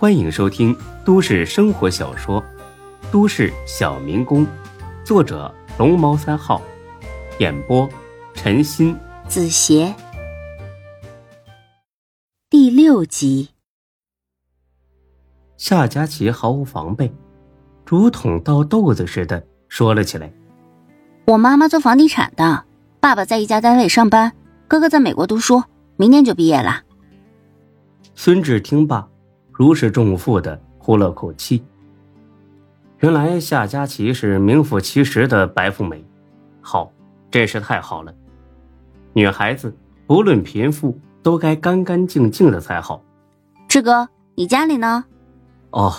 欢迎收听都市生活小说《都市小民工》，作者龙猫三号，演播陈鑫、子邪，第六集。夏佳琪毫无防备，竹筒倒豆子似的说了起来：“我妈妈做房地产的，爸爸在一家单位上班，哥哥在美国读书，明年就毕业了。”孙志听罢。如释重负的呼了口气。原来夏佳琪是名副其实的白富美，好，真是太好了。女孩子不论贫富，都该干干净净的才好。志哥，你家里呢？哦，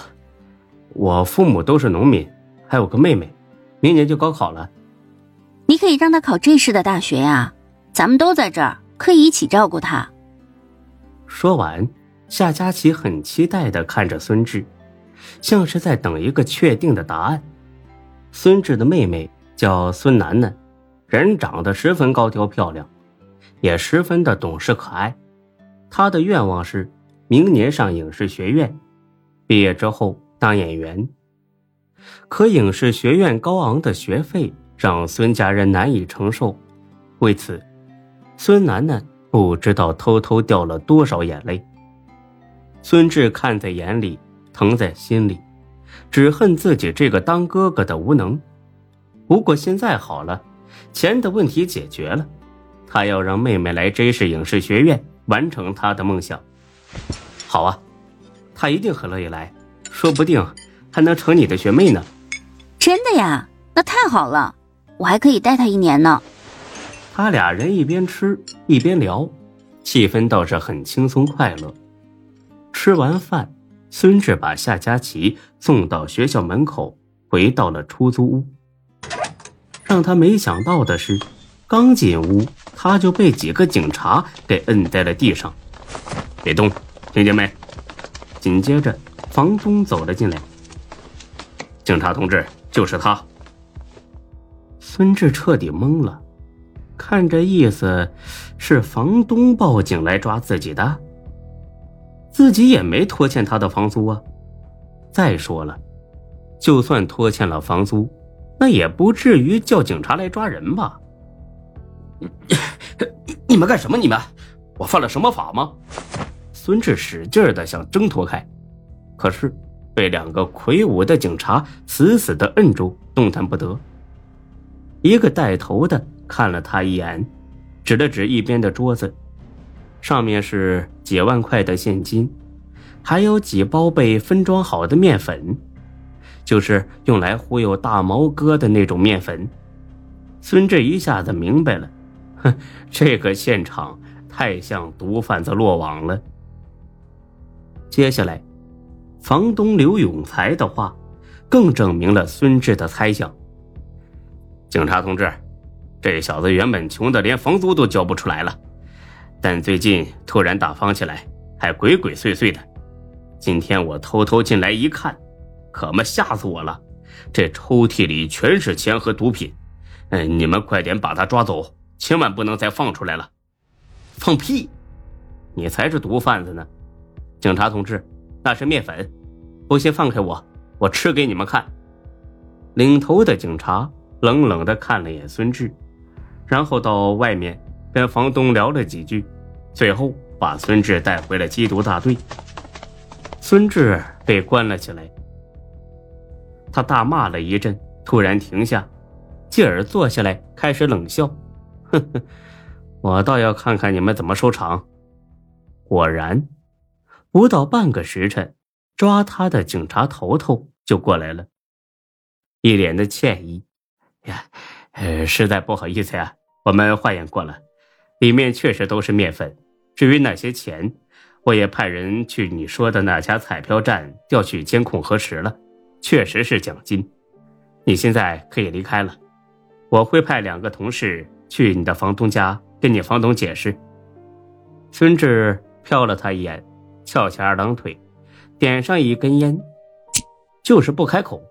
我父母都是农民，还有个妹妹，明年就高考了。你可以让她考这市的大学呀，咱们都在这儿，可以一起照顾她。说完。夏佳琪很期待的看着孙志，像是在等一个确定的答案。孙志的妹妹叫孙楠楠，人长得十分高挑漂亮，也十分的懂事可爱。她的愿望是明年上影视学院，毕业之后当演员。可影视学院高昂的学费让孙家人难以承受，为此，孙楠楠不知道偷偷掉了多少眼泪。孙志看在眼里，疼在心里，只恨自己这个当哥哥的无能。不过现在好了，钱的问题解决了，他要让妹妹来 J 市影视学院完成他的梦想。好啊，他一定很乐意来，说不定还能成你的学妹呢。真的呀？那太好了，我还可以带他一年呢。他俩人一边吃一边聊，气氛倒是很轻松快乐。吃完饭，孙志把夏佳琪送到学校门口，回到了出租屋。让他没想到的是，刚进屋，他就被几个警察给摁在了地上。别动，听见没？紧接着，房东走了进来。警察同志，就是他。孙志彻底懵了，看这意思，是房东报警来抓自己的。自己也没拖欠他的房租啊！再说了，就算拖欠了房租，那也不至于叫警察来抓人吧？你们干什么？你们，我犯了什么法吗？孙志使劲的想挣脱开，可是被两个魁梧的警察死死的摁住，动弹不得。一个带头的看了他一眼，指了指一边的桌子。上面是几万块的现金，还有几包被分装好的面粉，就是用来忽悠大毛哥的那种面粉。孙志一下子明白了，哼，这个现场太像毒贩子落网了。接下来，房东刘永才的话，更证明了孙志的猜想。警察同志，这小子原本穷的连房租都交不出来了。但最近突然大方起来，还鬼鬼祟祟的。今天我偷偷进来一看，可么吓死我了！这抽屉里全是钱和毒品。嗯，你们快点把他抓走，千万不能再放出来了。放屁！你才是毒贩子呢！警察同志，那是面粉，不信放开我，我吃给你们看。领头的警察冷冷的看了眼孙志，然后到外面。跟房东聊了几句，最后把孙志带回了缉毒大队。孙志被关了起来，他大骂了一阵，突然停下，继而坐下来开始冷笑：“哼哼，我倒要看看你们怎么收场。”果然，不到半个时辰，抓他的警察头头就过来了，一脸的歉意：“呀，呃，实在不好意思呀，我们化验过了。”里面确实都是面粉，至于那些钱，我也派人去你说的那家彩票站调取监控核实了，确实是奖金。你现在可以离开了，我会派两个同事去你的房东家跟你房东解释。孙志瞟了他一眼，翘起二郎腿，点上一根烟，就是不开口。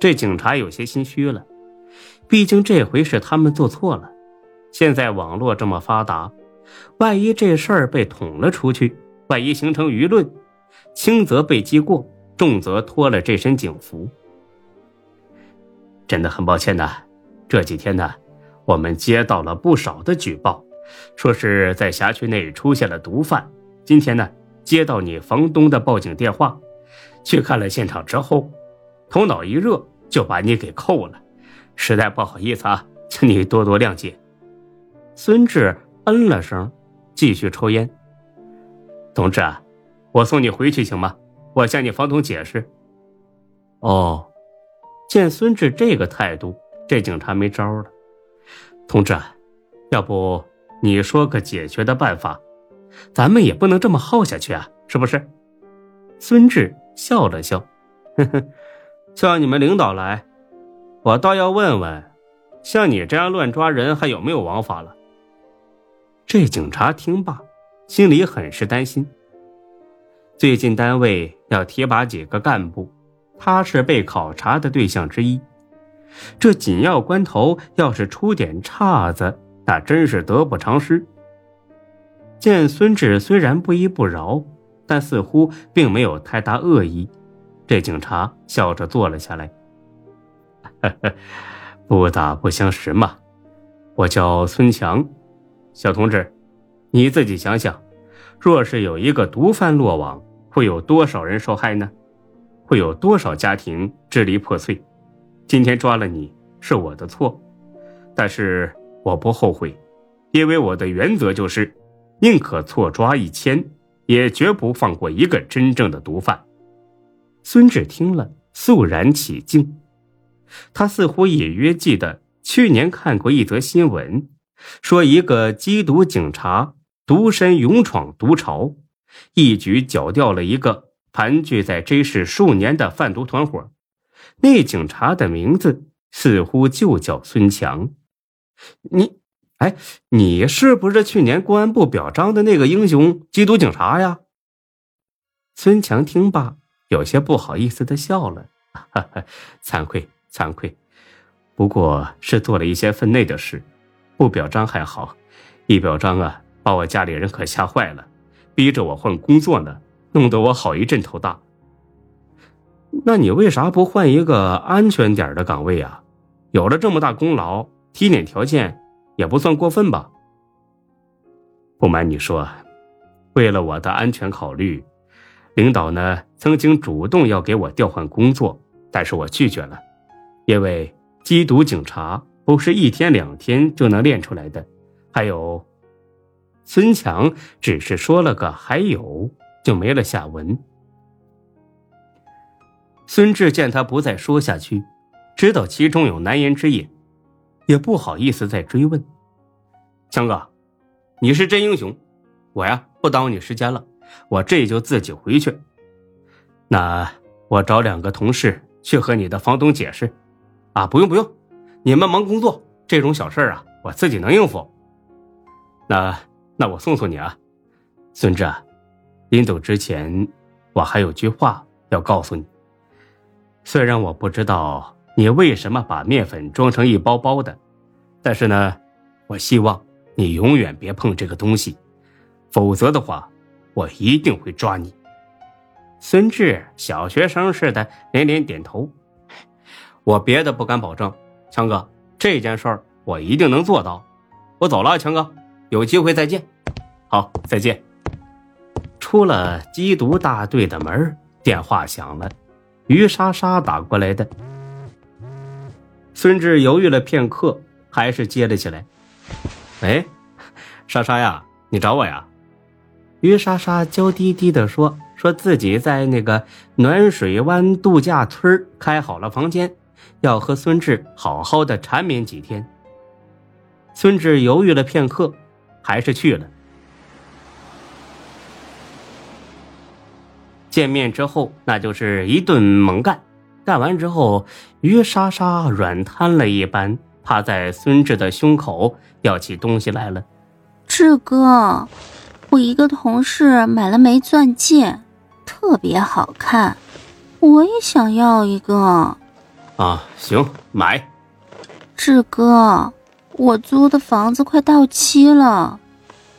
这警察有些心虚了，毕竟这回是他们做错了。现在网络这么发达，万一这事儿被捅了出去，万一形成舆论，轻则被记过，重则脱了这身警服。真的很抱歉呐，这几天呢，我们接到了不少的举报，说是在辖区内出现了毒贩。今天呢，接到你房东的报警电话，去看了现场之后，头脑一热就把你给扣了，实在不好意思啊，请你多多谅解。孙志嗯了声，继续抽烟。同志啊，我送你回去行吗？我向你房东解释。哦。见孙志这个态度，这警察没招了。同志，要不你说个解决的办法？咱们也不能这么耗下去啊，是不是？孙志笑了笑，呵呵，叫你们领导来，我倒要问问，像你这样乱抓人还有没有王法了？这警察听罢，心里很是担心。最近单位要提拔几个干部。他是被考察的对象之一，这紧要关头要是出点岔子，那真是得不偿失。见孙志虽然不依不饶，但似乎并没有太大恶意，这警察笑着坐了下来。不打不相识嘛，我叫孙强，小同志，你自己想想，若是有一个毒贩落网，会有多少人受害呢？会有多少家庭支离破碎？今天抓了你是我的错，但是我不后悔，因为我的原则就是，宁可错抓一千，也绝不放过一个真正的毒贩。孙志听了肃然起敬，他似乎隐约记得去年看过一则新闻，说一个缉毒警察独身勇闯毒巢，一举剿掉了一个。盘踞在 J 市数年的贩毒团伙，那警察的名字似乎就叫孙强。你，哎，你是不是去年公安部表彰的那个英雄缉毒警察呀？孙强听罢，有些不好意思的笑了，哈哈，惭愧惭愧，不过是做了一些分内的事，不表彰还好，一表彰啊，把我家里人可吓坏了，逼着我换工作呢。弄得我好一阵头大。那你为啥不换一个安全点的岗位啊？有了这么大功劳，提点条件也不算过分吧？不瞒你说，为了我的安全考虑，领导呢曾经主动要给我调换工作，但是我拒绝了，因为缉毒警察不是一天两天就能练出来的。还有，孙强只是说了个还有。就没了下文。孙志见他不再说下去，知道其中有难言之隐，也不好意思再追问。强哥，你是真英雄，我呀不耽误你时间了，我这就自己回去。那我找两个同事去和你的房东解释。啊，不用不用，你们忙工作，这种小事啊，我自己能应付。那那我送送你啊，孙志啊。临走之前，我还有句话要告诉你。虽然我不知道你为什么把面粉装成一包包的，但是呢，我希望你永远别碰这个东西，否则的话，我一定会抓你。孙志小学生似的连连点头。我别的不敢保证，强哥，这件事儿我一定能做到。我走了，强哥，有机会再见。好，再见。出了缉毒大队的门，电话响了，于莎莎打过来的。孙志犹豫了片刻，还是接了起来。喂，莎莎呀，你找我呀？于莎莎娇滴滴的说：“说自己在那个暖水湾度假村开好了房间，要和孙志好好的缠绵几天。”孙志犹豫了片刻，还是去了。见面之后，那就是一顿猛干。干完之后，于莎莎软瘫了一般，趴在孙志的胸口，要起东西来了。志哥，我一个同事买了枚钻戒，特别好看，我也想要一个。啊，行，买。志哥，我租的房子快到期了，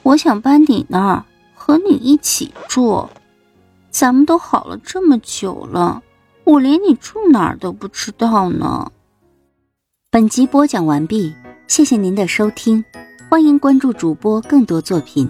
我想搬你那儿，和你一起住。咱们都好了这么久了，我连你住哪儿都不知道呢。本集播讲完毕，谢谢您的收听，欢迎关注主播更多作品。